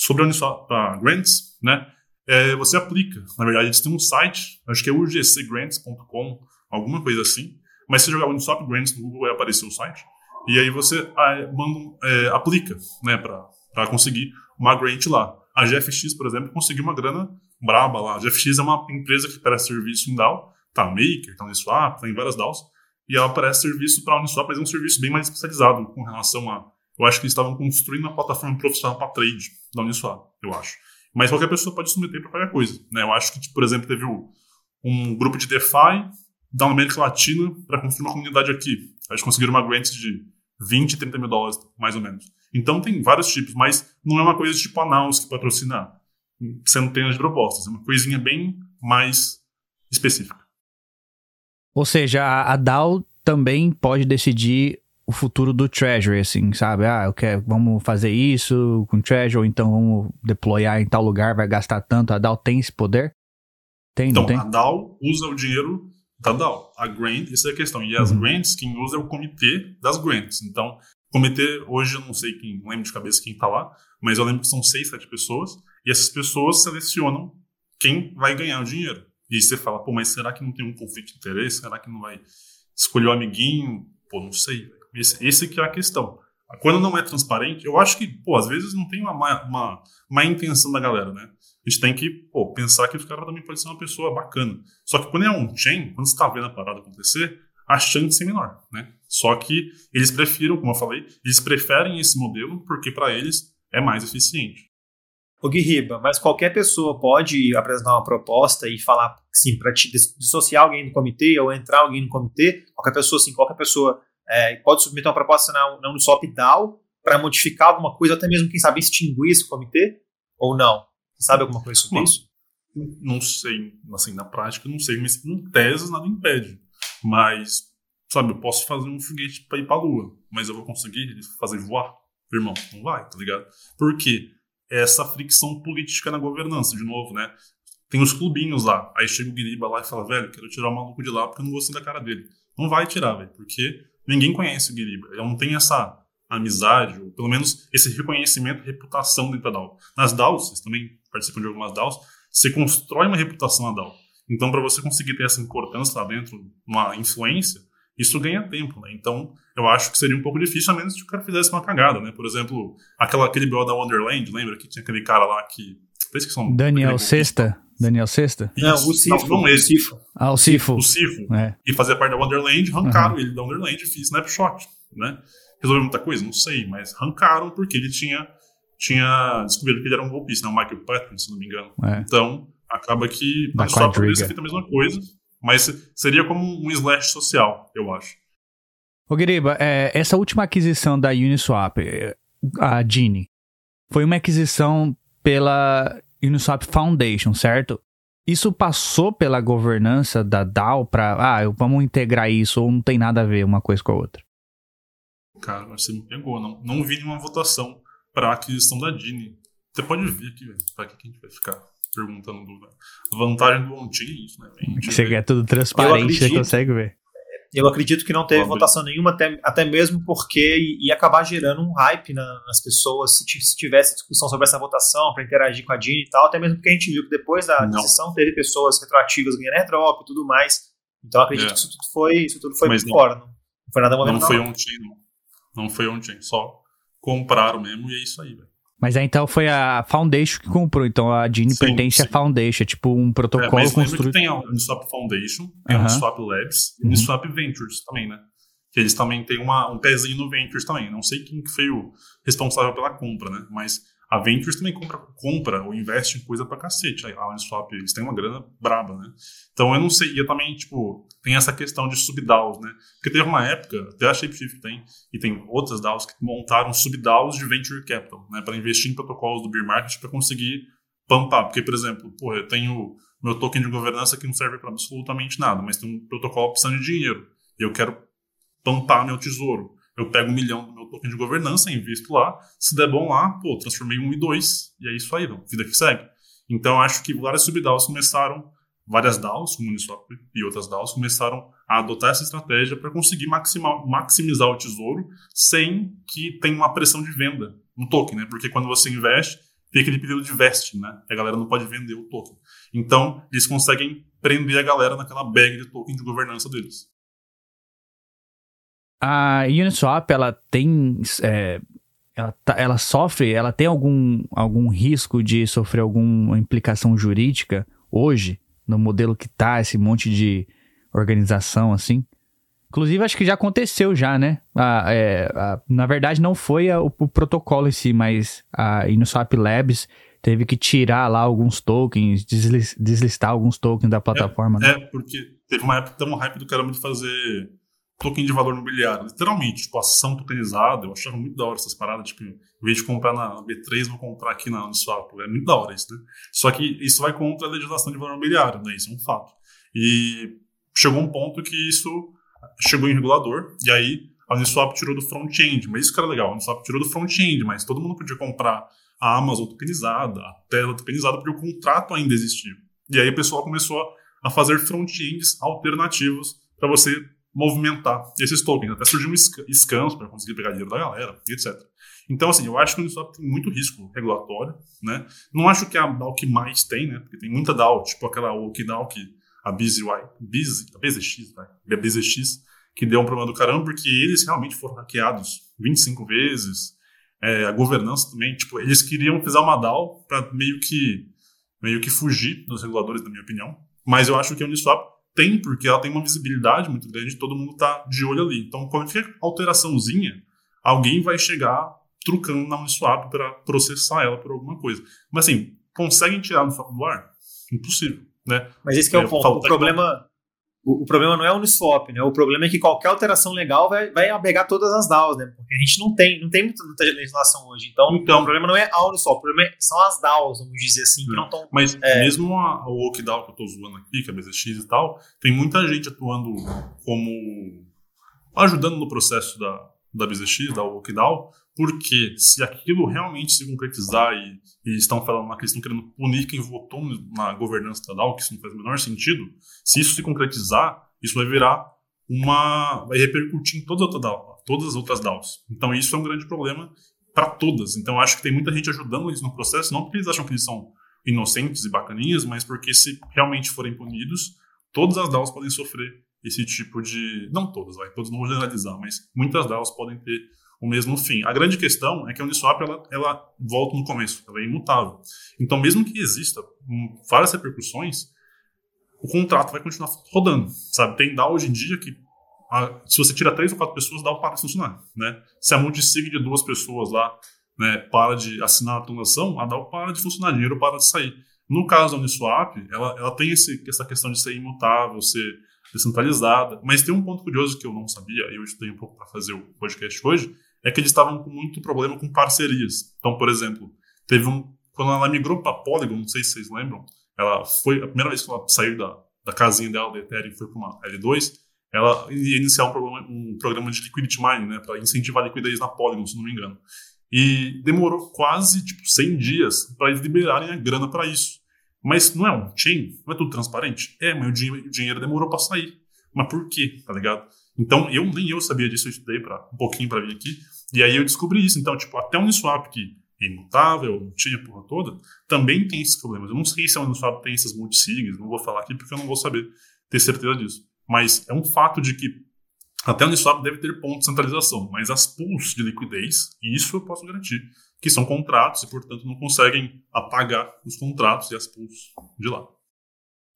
Sobre a Uniswap Grants, né, é, você aplica. Na verdade, eles têm um site, acho que é ugcgrants.com, alguma coisa assim, mas se jogar Uniswap Grants no Google vai aparecer o site, e aí você ah, manda, é, aplica né, para conseguir uma grant lá. A GFX, por exemplo, conseguiu uma grana braba lá. A GFX é uma empresa que presta serviço em DAO, tá Maker, tá Uniswap, tá em várias DAOs, e ela presta serviço para Uniswap, mas é um serviço bem mais especializado com relação a. Eu acho que eles estavam construindo uma plataforma profissional para trade da Uniswap, eu acho. Mas qualquer pessoa pode submeter para qualquer coisa. Né? Eu acho que, tipo, por exemplo, teve um grupo de DeFi da América Latina para construir uma comunidade aqui. Eles conseguiram uma grant de 20, 30 mil dólares, mais ou menos. Então tem vários tipos, mas não é uma coisa tipo a Naus que patrocina centenas de propostas. É uma coisinha bem mais específica. Ou seja, a, a DAO também pode decidir o futuro do Treasury, assim, sabe? Ah, eu quero, vamos fazer isso com Treasury, então vamos deployar em tal lugar, vai gastar tanto. A DAO tem esse poder? Tem, então, não tem? a DAO usa o dinheiro da DAO. A grant, essa é a questão. E as uhum. grants, quem usa é o comitê das grants. Então, comitê, hoje eu não sei quem, não lembro de cabeça quem tá lá, mas eu lembro que são seis, sete pessoas, e essas pessoas selecionam quem vai ganhar o dinheiro. E você fala, pô, mas será que não tem um conflito de interesse? Será que não vai escolher o amiguinho? Pô, não sei. Esse, esse que é a questão. Quando não é transparente, eu acho que, pô, às vezes não tem uma má, uma, má intenção da galera, né? A gente tem que pô, pensar que o cara também pode ser uma pessoa bacana. Só que quando é um chain, quando você está vendo a parada acontecer, a chance é menor, né? Só que eles prefiram, como eu falei, eles preferem esse modelo porque para eles é mais eficiente. O Guiriba, mas qualquer pessoa pode apresentar uma proposta e falar, sim, para dissociar alguém do comitê ou entrar alguém no comitê, qualquer pessoa, sim, qualquer pessoa é, pode submeter uma proposta na, na Uniswap DAO para modificar alguma coisa, até mesmo, quem sabe, extinguir esse comitê, ou não? Você sabe alguma coisa sobre isso? Não sei, assim, na prática não sei, mas em tese nada impede. Mas, sabe, eu posso fazer um foguete para ir para a Lua, mas eu vou conseguir fazer voar? Irmão, não vai, tá ligado? Por quê? essa fricção política na governança, de novo, né? Tem os clubinhos lá. Aí chega o Guiriba lá e fala, velho, quero tirar o maluco de lá porque eu não gostei da cara dele. Não vai tirar, velho, porque ninguém conhece o Guiriba. Ele não tem essa amizade, ou pelo menos esse reconhecimento, reputação dentro da DAO. Nas DAOs, vocês também participam de algumas DAOs, você constrói uma reputação na DAO. Então, para você conseguir ter essa importância lá dentro, uma influência, isso ganha tempo, né? Então, eu acho que seria um pouco difícil, a menos que o cara fizesse uma cagada, né? Por exemplo, aquela, aquele BO da Wonderland, lembra que tinha aquele cara lá que... São, Daniel Sexta? Daniel Sexta? Não, o Cifo. Não, não esse. Ah, o Cifo. O Cifo. É. E fazia parte da Wonderland, arrancaram uhum. ele da Wonderland e fiz snapshot, né? Resolveu muita coisa? Não sei, mas arrancaram porque ele tinha, tinha descoberto que ele era um golpista, né? O Michael Patton, se não me engano. É. Então, acaba que na só poderia ser feita a mesma coisa, mas seria como um slash social, eu acho. Ô, Guiriba, é, essa última aquisição da Uniswap, a Gini, foi uma aquisição pela Uniswap Foundation, certo? Isso passou pela governança da DAO para, ah, vamos integrar isso, ou não tem nada a ver uma coisa com a outra? Cara, você me pegou. Não, não vi nenhuma votação para aquisição da Gini. Você pode ver aqui, velho. Pra que a gente vai ficar? perguntando do, vantagem do on-chain é isso, né? Você quer tudo transparente, você consegue ver. Eu acredito que não teve votação nenhuma, até, até mesmo porque ia acabar gerando um hype na, nas pessoas se, se, tivesse discussão sobre essa votação para interagir com a Dini e tal, até mesmo porque a gente viu que depois da decisão teve pessoas retroativas ganhando airdrop e tudo mais. Então acredito é. que isso tudo foi, isso tudo foi Mas por fora. Não, não foi nada Não foi on-chain, não. Não foi on-chain, só compraram mesmo e é isso aí, velho. Mas aí então foi a Foundation que comprou, então a Gini pertence sim. à Foundation, é tipo um protocolo é, mas construído. que tem a Uniswap Foundation, tem a Uniswap Labs e uhum. Uniswap Ventures também, né? Que eles também têm uma, um pezinho no Ventures também. Não sei quem foi o responsável pela compra, né? Mas a Ventures também compra, compra ou investe em coisa pra cacete. A Uniswap, eles têm uma grana braba, né? Então eu não sei, e eu também, tipo, tem essa questão de subDAOs, né? Porque teve uma época, até a Shapeshift tem, e tem outras DAOs que montaram subDAOs de Venture Capital, né? Para investir em protocolos do bear market para conseguir pampar. Porque, por exemplo, porra, eu tenho meu token de governança que não serve para absolutamente nada, mas tem um protocolo precisando de dinheiro. E eu quero pampar meu tesouro eu pego um milhão do meu token de governança, invisto lá, se der bom lá, pô, transformei um e dois, e é isso aí, não, vida que segue. Então, acho que várias subDAOs começaram, várias DAOs, como Uniswap e outras DAOs, começaram a adotar essa estratégia para conseguir maximar, maximizar o tesouro sem que tenha uma pressão de venda no token, né? Porque quando você investe, tem aquele período de vesting, né? A galera não pode vender o token. Então, eles conseguem prender a galera naquela bag de token de governança deles. A Uniswap, ela tem. É, ela, tá, ela sofre, ela tem algum, algum risco de sofrer alguma implicação jurídica hoje, no modelo que tá, esse monte de organização assim? Inclusive, acho que já aconteceu já, né? A, é, a, na verdade, não foi a, o, o, protocolo em si, mas a Uniswap Labs teve que tirar lá alguns tokens, deslistar alguns tokens da plataforma. É, né? é porque teve uma época tão hype do caramba de fazer token de valor imobiliário. Literalmente, tipo, ação tokenizada. Eu achava muito da hora essas paradas. Tipo, em vez de comprar na B3, vou comprar aqui na Uniswap. É muito da hora isso, né? Só que isso vai contra a legislação de valor imobiliário, né? Isso é um fato. E chegou um ponto que isso chegou em regulador, e aí a Uniswap tirou do front-end. Mas isso que era legal, a Uniswap tirou do front-end, mas todo mundo podia comprar a Amazon tokenizada, a Tesla tokenizada, porque o contrato ainda existia. E aí o pessoal começou a fazer front-ends alternativos para você movimentar esses tokens. Até surgiu scams para conseguir pegar dinheiro da galera, etc. Então, assim, eu acho que o Uniswap tem muito risco regulatório, né? Não acho que é a DAO que mais tem, né? Porque tem muita DAO, tipo aquela OKDAO que a BZY, BZ, a BZX, né? A BZX, que deu um problema do caramba, porque eles realmente foram hackeados 25 vezes. É, a governança também, tipo, eles queriam fazer uma DAO para meio que meio que fugir dos reguladores, na minha opinião. Mas eu acho que a Uniswap tem, porque ela tem uma visibilidade muito grande, todo mundo está de olho ali. Então, qualquer alteraçãozinha, alguém vai chegar trucando na Uniswap para processar ela por alguma coisa. Mas assim, conseguem tirar no do ar? Impossível, né? Mas esse é o é, ponto. O problema, o, o, problema não é o Uniswap, né? O problema é que qualquer alteração legal vai, vai abrigar todas as DAOs, né? Porque a gente não tem, não tem muita, muita legislação hoje. Então, então, o problema não é a Uniswap, o problema é, são as DAOs, vamos dizer assim, que não estão... Mas é, mesmo a, o OKDAO que eu estou zoando aqui, que é a BZX e tal, tem muita gente atuando como... ajudando no processo da, da BZX, da OKDAO, porque se aquilo realmente se concretizar e, e estão falando uma questão querendo punir quem votou na governança DAO, que isso não faz o menor sentido, se isso se concretizar, isso vai virar uma. vai repercutir em todas as outras. Todas as outras DAOs. Então isso é um grande problema para todas. Então acho que tem muita gente ajudando eles no processo, não porque eles acham que eles são inocentes e bacaninhas, mas porque se realmente forem punidos, todas as DAOs podem sofrer esse tipo de. Não todas, vai, todos não vou generalizar, mas muitas DAOs podem ter o mesmo fim. A grande questão é que a Uniswap ela, ela volta no começo, ela é imutável. Então, mesmo que exista várias repercussões, o contrato vai continuar rodando, sabe? Tem DAO hoje em dia que a, se você tira três ou quatro pessoas, DAO para de funcionar, né? Se a multisig de duas pessoas lá né, para de assinar a transação, a DAO para de funcionar, dinheiro para de sair. No caso da Uniswap, ela, ela tem esse, essa questão de ser imutável, ser descentralizada, mas tem um ponto curioso que eu não sabia, e eu estudei um pouco para fazer o podcast hoje, é que eles estavam com muito problema com parcerias. Então, por exemplo, teve um. Quando ela migrou para Polygon, não sei se vocês lembram, ela foi. A primeira vez que ela saiu da, da casinha dela, da Ethereum, foi para uma L2, ela ia iniciar um programa, um programa de liquidity mining, né, para incentivar a liquidez na Polygon, se não me engano. E demorou quase tipo 100 dias para eles liberarem a grana para isso. Mas não é um chain? Não é tudo transparente? É, mas o dinheiro, o dinheiro demorou para sair. Mas por quê? Tá ligado? Então, eu nem eu sabia disso, eu estudei pra, um pouquinho para vir aqui. E aí eu descobri isso. Então, tipo, até o Uniswap, que é imutável, não tinha porra toda, também tem esses problemas. Eu não sei se a Uniswap tem essas multisigs, não vou falar aqui porque eu não vou saber ter certeza disso. Mas é um fato de que até o Uniswap deve ter ponto de centralização, mas as pools de liquidez, isso eu posso garantir, que são contratos e, portanto, não conseguem apagar os contratos e as pools de lá.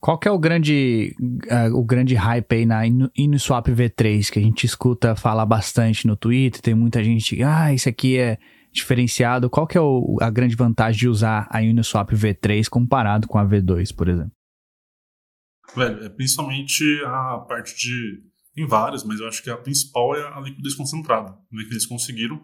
Qual que é o grande, uh, o grande hype aí na Uniswap V3 que a gente escuta falar bastante no Twitter? Tem muita gente, ah, isso aqui é diferenciado. Qual que é o, a grande vantagem de usar a Uniswap V3 comparado com a V2, por exemplo? Velho, é principalmente a parte de. Tem várias, mas eu acho que a principal é a liquidez concentrada, né, que eles conseguiram.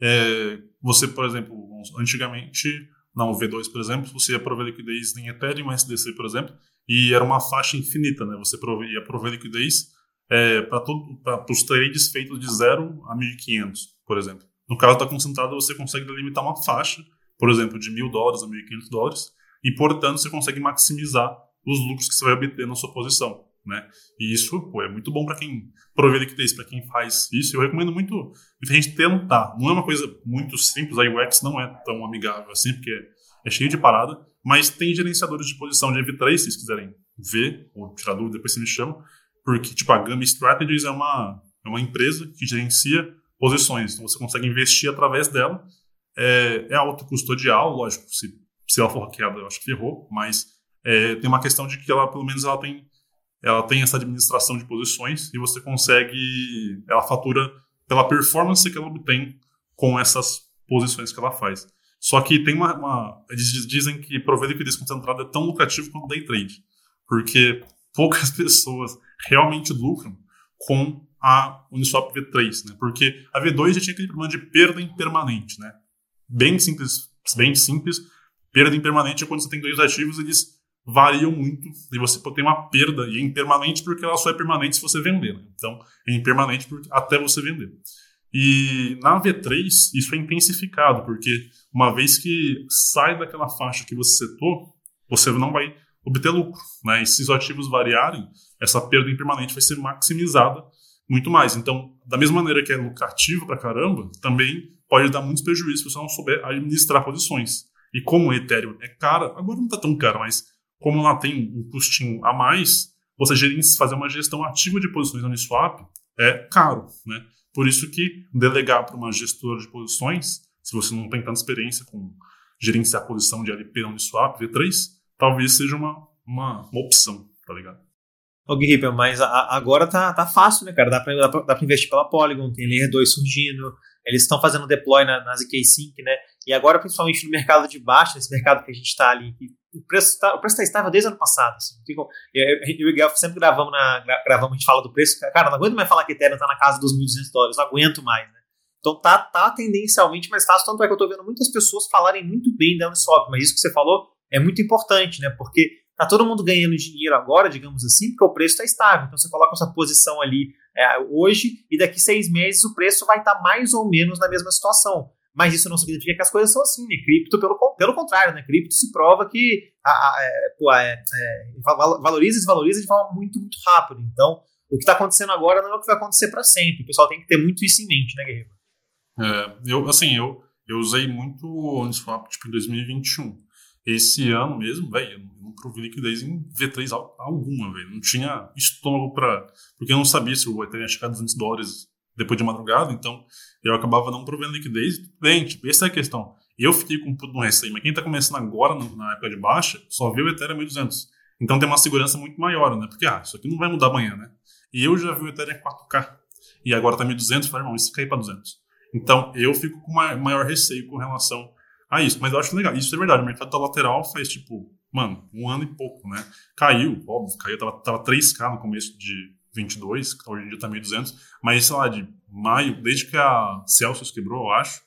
É, você, por exemplo, antigamente, na V2, por exemplo, você ia prover liquidez em Ethereum, SDC, por exemplo, e era uma faixa infinita, né? Você ia prover liquidez é, para os trades feitos de 0 a 1.500, por exemplo. No caso da concentrada, você consegue delimitar uma faixa, por exemplo, de 1.000 dólares a 1.500 dólares, e, portanto, você consegue maximizar os lucros que você vai obter na sua posição. Né? E isso pô, é muito bom para quem provê liquidez, para quem faz isso. Eu recomendo muito muita gente tentar. Não é uma coisa muito simples, a UX não é tão amigável assim, porque é cheio de parada, mas tem gerenciadores de posição de MV3, se vocês quiserem ver, ou tirar dúvida, depois você me chama, porque tipo, a Gummy Strategies é uma, é uma empresa que gerencia posições, então você consegue investir através dela. É, é autocustodial, lógico, se, se ela for hackeada, eu acho que ferrou, mas é, tem uma questão de que ela, pelo menos, ela tem, ela tem essa administração de posições e você consegue, ela fatura pela performance que ela obtém com essas posições que ela faz. Só que tem uma, uma eles dizem que prover liquidez concentrada é tão lucrativo quanto day trade, porque poucas pessoas realmente lucram com a Uniswap V3, né? Porque a V2 já tinha aquele problema de perda impermanente, né? Bem simples, bem simples. Perda impermanente é quando você tem dois ativos, eles variam muito e você tem uma perda e é impermanente porque ela só é permanente se você vender. Né? Então, é impermanente até você vender. E na V3 isso é intensificado, porque uma vez que sai daquela faixa que você setou, você não vai obter lucro. Né? E se os ativos variarem, essa perda impermanente vai ser maximizada muito mais. Então, da mesma maneira que é lucrativo pra caramba, também pode dar muitos prejuízos se você não souber administrar posições. E como o Ethereum é caro, agora não está tão caro, mas como ela tem um custinho a mais, você fazer uma gestão ativa de posições no Uniswap é caro, né? Por isso que delegar para uma gestora de posições, se você não tem tanta experiência com gerenciar a posição de LP no Uniswap V3, talvez seja uma, uma, uma opção, tá ligado? Ô Guilherme, mas a, agora tá, tá fácil, né, cara? Dá pra, dá, pra, dá pra investir pela Polygon, tem Layer 2 surgindo, eles estão fazendo deploy na, na ZK Sync, né? E agora, principalmente no mercado de baixo, nesse mercado que a gente está ali, o preço está o preço tá estável desde o ano passado. Assim. Eu, e o Miguel sempre gravamos, na, gravamos, a gente fala do preço. Cara, não aguento mais falar que Ethereum está na casa dos 1.200 dólares, não aguento mais, né? Então tá, tá tendencialmente mais fácil, tanto é que eu estou vendo muitas pessoas falarem muito bem da Uniswap, mas isso que você falou é muito importante, né? Porque tá todo mundo ganhando dinheiro agora, digamos assim, porque o preço está estável. Então você coloca essa posição ali é, hoje e daqui seis meses o preço vai estar tá mais ou menos na mesma situação. Mas isso não significa que as coisas são assim, né? Cripto, pelo, pelo contrário, né? Cripto se prova que a, a, é, pô, é, é, valoriza e desvaloriza de forma muito, muito rápida. Então, o que está acontecendo agora não é o que vai acontecer para sempre. O pessoal tem que ter muito isso em mente, né, Guerreiro? É, eu, assim, eu, eu usei muito o Uniswap, tipo, em 2021. Esse ano mesmo, velho, eu não provei liquidez em V3 alguma, velho. Não tinha estômago para Porque eu não sabia se o Ethereum ia chegar a 200 dólares depois de madrugada, então eu acabava não provendo liquidez. Bem, tipo, essa é a questão. Eu fiquei com tudo no receio, mas quem está começando agora na época de baixa só viu o Ethereum 1200. Então tem uma segurança muito maior, né? Porque, ah, isso aqui não vai mudar amanhã, né? E eu já vi o Ethereum 4K. E agora tá 1200, falei, irmão, isso cair para 200. Então eu fico com maior receio com relação a isso. Mas eu acho legal. Isso é verdade. O mercado da lateral faz, tipo, mano, um ano e pouco, né? Caiu, óbvio, caiu. Tava, tava 3K no começo de 22, hoje em dia tá 1.200. Mas, sei lá, de maio, desde que a Celsius quebrou, eu acho,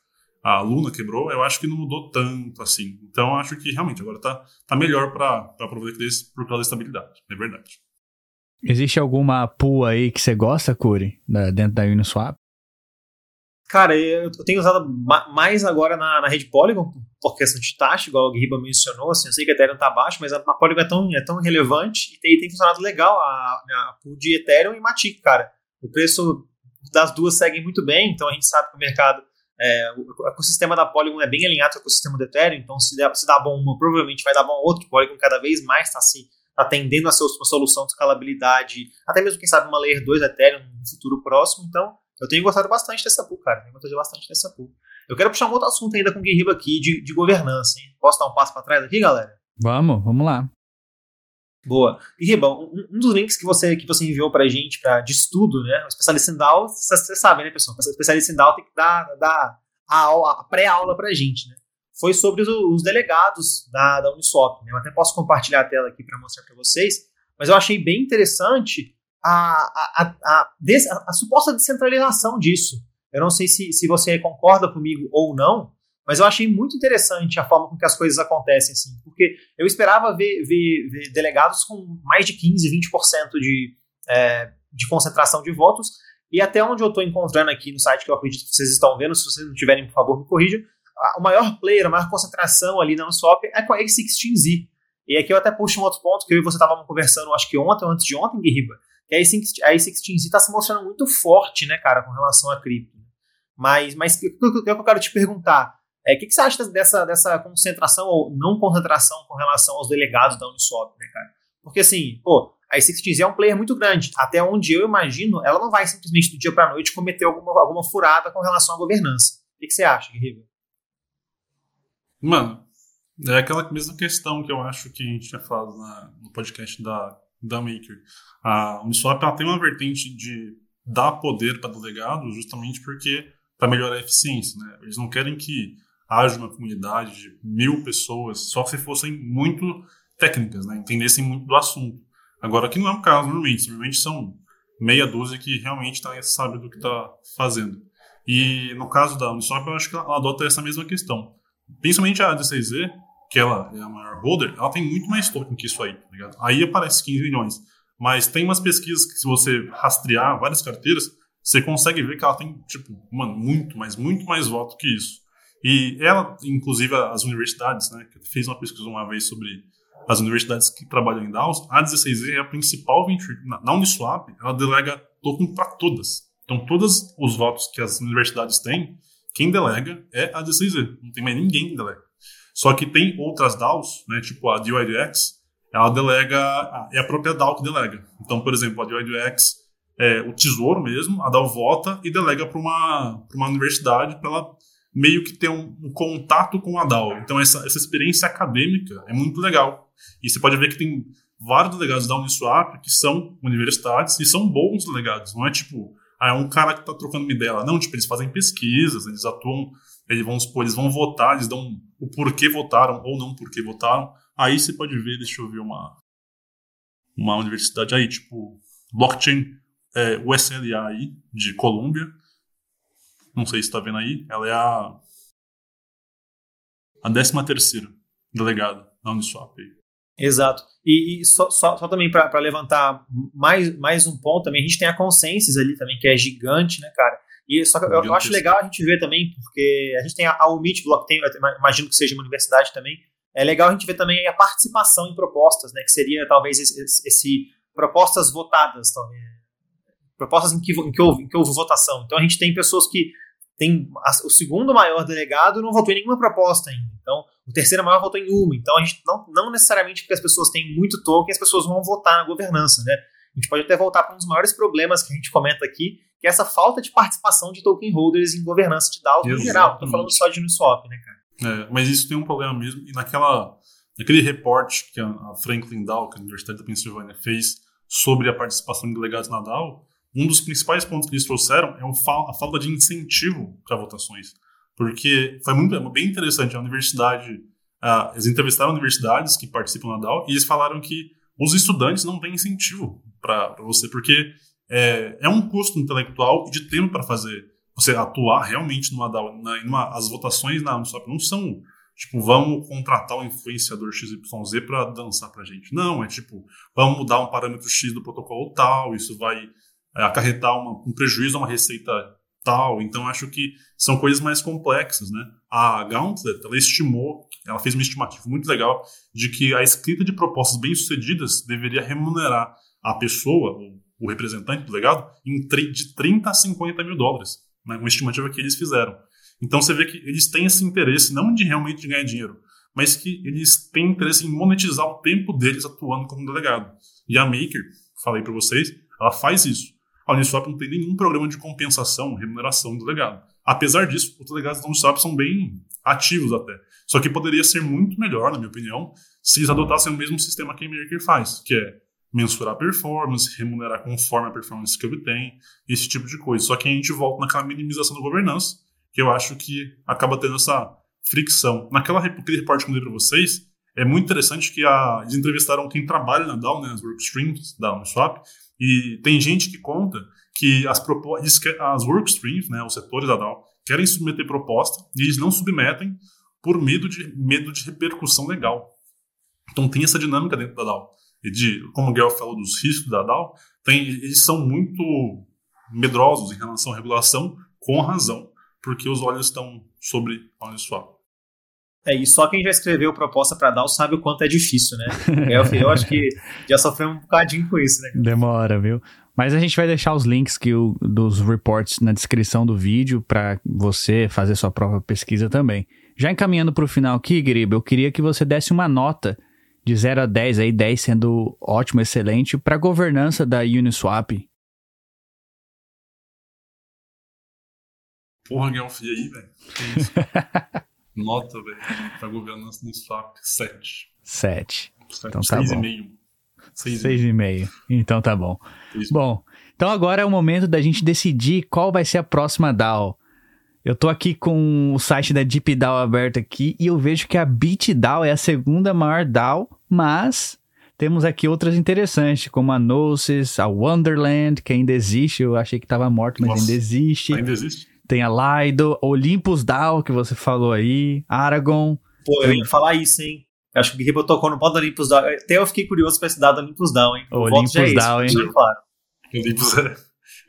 a Luna quebrou, eu acho que não mudou tanto assim. Então, acho que realmente agora tá, tá melhor para prover liquidez por causa da estabilidade. É verdade. Existe alguma pool aí que você gosta, Curi, dentro da Uniswap? Cara, eu tenho usado mais agora na, na rede Polygon, por questão de taxa, igual o Guiba mencionou. Assim, eu sei que a Ethereum está baixo, mas a, a Polygon é tão, é tão relevante e tem, tem funcionado legal a, a pool de Ethereum e Matic, cara. O preço das duas segue muito bem, então a gente sabe que o mercado, é, o ecossistema da Polygon é bem alinhado com o ecossistema do Ethereum, então se, der, se dá bom uma, provavelmente vai dar bom outro. O Polygon cada vez mais está se tendendo a ser uma solução de escalabilidade, até mesmo, quem sabe, uma Layer 2 Ethereum no futuro próximo. Então, eu tenho gostado bastante dessa pool, cara. Tenho gostado bastante dessa pool. Eu quero puxar um outro assunto ainda com o Guerriba aqui de, de governança, hein? Posso dar um passo para trás aqui, galera? Vamos, vamos lá. Boa. Guerriba, um, um, dos links que você, que você enviou pra gente pra, de estudo, né? O especialista em DAO, você sabe, né, pessoal? O especialista em DAO tem que dar, dar a, aula, a pré-aula pra gente, né? Foi sobre os, os delegados da, da Uniswap. Né? Eu até posso compartilhar a tela aqui para mostrar para vocês, mas eu achei bem interessante a, a, a, a, suposta descentralização disso. Eu não sei se, se você concorda comigo ou não, mas eu achei muito interessante a forma com que as coisas acontecem, assim, porque eu esperava ver, ver, ver delegados com mais de 15, 20% de, é, de concentração de votos, e até onde eu estou encontrando aqui no site que eu acredito que vocês estão vendo, se vocês não tiverem, por favor, me corrijam, o maior player, a maior concentração ali na Uniswap é com a A16Z. E aqui eu até puxo um outro ponto que eu e você estávamos conversando, acho que ontem ou antes de ontem, Guerriba, que a A16Z está se mostrando muito forte, né, cara, com relação a cripto. Mas, mas o que eu quero te perguntar? É, o que, que você acha dessa, dessa concentração ou não concentração com relação aos delegados da Uniswap, né, cara? Porque assim, pô, a A16Z é um player muito grande. Até onde eu imagino, ela não vai simplesmente do dia para noite cometer alguma, alguma furada com relação à governança. O que, que você acha, Guerreiro? Mano, é aquela mesma questão que eu acho que a gente tinha falado na, no podcast da, da Maker. A Uniswap ela tem uma vertente de dar poder para delegados justamente porque para melhorar a eficiência. Né? Eles não querem que haja uma comunidade de mil pessoas só se fossem muito técnicas, né? entendessem muito do assunto. Agora, aqui não é o caso, normalmente. Normalmente são meia dúzia que realmente tá, sabe do que está fazendo. E no caso da Uniswap, eu acho que ela adota essa mesma questão. Principalmente a D6Z, que ela é a maior holder, ela tem muito mais token que isso aí, tá ligado? Aí aparece 15 milhões. Mas tem umas pesquisas que, se você rastrear várias carteiras, você consegue ver que ela tem, tipo, mano, muito, mas muito mais voto que isso. E ela, inclusive, as universidades, né, que fez uma pesquisa uma vez sobre as universidades que trabalham em DAOs, a 16E é a principal venture. Na Uniswap, ela delega token para todas. Então, todos os votos que as universidades têm, quem delega é a 16E. Não tem mais ninguém que delega. Só que tem outras DAOs, né, tipo a DYDX, ela delega, é a própria DAO que delega. Então, por exemplo, a DYDX é o tesouro mesmo, a DAO vota e delega para uma, uma universidade para ela meio que ter um, um, contato com a DAO. Então, essa, essa experiência acadêmica é muito legal. E você pode ver que tem vários delegados da Uniswap que são universidades e são bons delegados. Não é tipo, ah, é um cara que está trocando uma ideia lá. Não, tipo, eles fazem pesquisas, eles atuam, eles vão, eles vão votar, eles dão o porquê votaram ou não porquê votaram. Aí você pode ver, deixa eu ver uma, uma universidade aí, tipo, blockchain, é, USLA aí, de Colômbia. Não sei se está vendo aí. Ela é a, a 13 terceira delegada da Uniswap aí. Exato. E, e só, só, só, também para levantar mais, mais um ponto também, a gente tem a Consensus ali também, que é gigante, né, cara? E só que eu, eu acho legal a gente ver também, porque a gente tem a, a UMIT Blockchain, imagino que seja uma universidade também. É legal a gente ver também a participação em propostas, né? Que seria talvez esse, esse propostas votadas, talvez. Propostas em que, em, que houve, em que houve votação. Então a gente tem pessoas que tem o segundo maior delegado não votou em nenhuma proposta ainda. Então, o terceiro maior votou em uma. Então, a gente não, não necessariamente porque as pessoas têm muito token, as pessoas vão votar na governança, né? A gente pode até voltar para um dos maiores problemas que a gente comenta aqui, que é essa falta de participação de token holders em governança de DAO no geral. Não estou falando só de Uniswap, né, cara? É, mas isso tem um problema mesmo. E naquela, naquele reporte que a Franklin DAO, que a Universidade da Pensilvânia fez sobre a participação de delegados na DAO, um dos principais pontos que eles trouxeram é a falta de incentivo para votações. Porque foi muito, bem interessante. A universidade, eles entrevistaram universidades que participam da DAO e eles falaram que os estudantes não têm incentivo para você, porque é, é, um custo intelectual e de tempo para fazer você atuar realmente numa DAO. Na, numa, as votações na Uniswap não são tipo, vamos contratar um influenciador XYZ para dançar para gente. Não, é tipo, vamos mudar um parâmetro X do protocolo tal, isso vai é, acarretar uma, um prejuízo a uma receita tal. Então, acho que são coisas mais complexas, né? A Gauntlet, ela estimou, ela fez uma estimativa muito legal de que a escrita de propostas bem-sucedidas deveria remunerar a pessoa, o, representante do legado, em de 30 a 50 mil dólares. Né? Uma estimativa que eles fizeram. Então, você vê que eles têm esse interesse, não de realmente ganhar dinheiro, mas que eles têm interesse em monetizar o tempo deles atuando como delegado. E a Maker, falei para vocês, ela faz isso. A Uniswap não tem nenhum programa de compensação, remuneração do delegado. Apesar disso, os delegados da Uniswap são bem ativos até. Só que poderia ser muito melhor, na minha opinião, se eles adotassem o mesmo sistema que a Maker faz, que é mensurar a performance, remunerar conforme a performance que obtém, esse tipo de coisa. Só que a gente volta naquela minimização da governança, que eu acho que acaba tendo essa fricção. Naquela repórter que eu dei para vocês, é muito interessante que a, eles entrevistaram quem trabalha na DAO, né, as workstreams da Uniswap, e tem gente que conta que as, as workstreams, né, os setores da DAO, querem submeter proposta e eles não submetem por medo de, medo de repercussão legal. Então tem essa dinâmica dentro da DAO. E de, como o Guel falou dos riscos da DAO, tem, eles são muito medrosos em relação à regulação, com razão, porque os olhos estão sobre a Uniswap. É, e só quem já escreveu proposta para DAO sabe o quanto é difícil, né? Eu, eu acho que já sofreu um bocadinho com isso, né? Demora, viu? Mas a gente vai deixar os links que o, dos reports na descrição do vídeo para você fazer sua própria pesquisa também. Já encaminhando para o final aqui, Grib, eu queria que você desse uma nota de 0 a 10, aí 10 sendo ótimo, excelente, para a governança da Uniswap. Porra, Guelph, e aí, velho? Nota, velho, pra governança no swap, 7. 7. Então tá bom. 6,5. 6,5. Então tá bom. Bom, então agora é o momento da gente decidir qual vai ser a próxima DAO. Eu tô aqui com o site da DeepDAO aberto aqui e eu vejo que a BitDAO é a segunda maior DAO, mas temos aqui outras interessantes, como a Gnosis, a Wonderland, que ainda existe. Eu achei que estava morto, mas Nossa, ainda existe. Ainda existe? Tem a Lido, Olympus Down, que você falou aí, Aragon. Pô, eu ia falar isso, hein? Acho que o Guerreiro tocou no ponto do Olympus Down. Até eu fiquei curioso pra esse dado do Olympus Down, hein? O voto Olympus é esse, Down, hein? deixando Claro. Olympus é,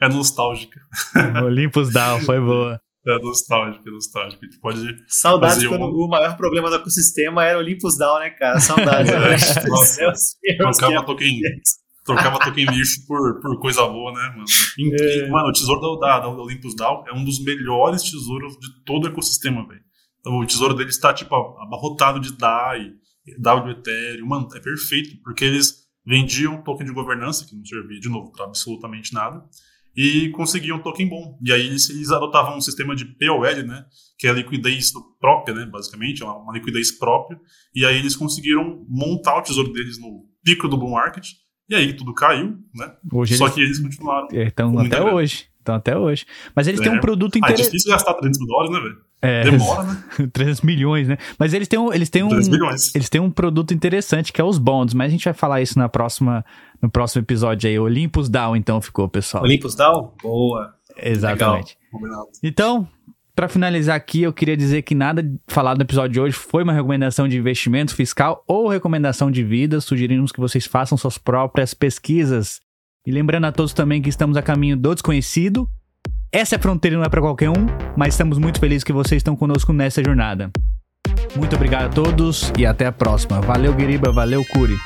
é nostálgica. Olympus Down, foi boa. É nostálgica, é. A gente pode. Saudades Fazer quando um- o maior problema do ecossistema era Olympus Down, né, cara? Saudades. É, né? nossa. Deus, Deus, trocava token lixo por, por coisa boa, né, mano? E- É. Mano, o tesouro da, da, da Olympus Down é um dos melhores tesouros de todo o ecossistema, velho. Então, o tesouro deles está, tipo, abarrotado de DAI, DAO do Ethereum. Mano, é perfeito, porque eles vendiam token de governança, que não servia, de novo, para absolutamente nada, e conseguiam token bom. E aí eles, eles adotavam um sistema de POL, né? Que é a liquidez própria, né? Basicamente, é uma, uma liquidez própria. E aí eles conseguiram montar o tesouro deles no pico do bull market. E aí tudo caiu, né? Hoje Só eles que eles continuaram. estão muita até grana. hoje. Estão até hoje. Mas eles têm É. um produto Ah, é interessante. difícil gastar 300 mil dólares, né, velho? É, Demora, né? 3 milhões, né? Mas eles têm um, eles têm um, 3 milhões. eles têm um produto interessante que é os bonds, mas a gente vai falar isso na próxima, no próximo episódio aí. Olympus Down, então ficou, pessoal. Olympus Down? Boa. Exatamente. Combinado. Então, para finalizar aqui, eu queria dizer que nada falado no episódio de hoje foi uma recomendação de investimento fiscal ou recomendação de vida. Sugerimos que vocês façam suas próprias pesquisas. E lembrando a todos também que estamos a caminho do desconhecido. Essa fronteira não é para qualquer um, mas estamos muito felizes que vocês estão conosco nessa jornada. Muito obrigado a todos e até a próxima. Valeu, Guiriba. Valeu, Curi.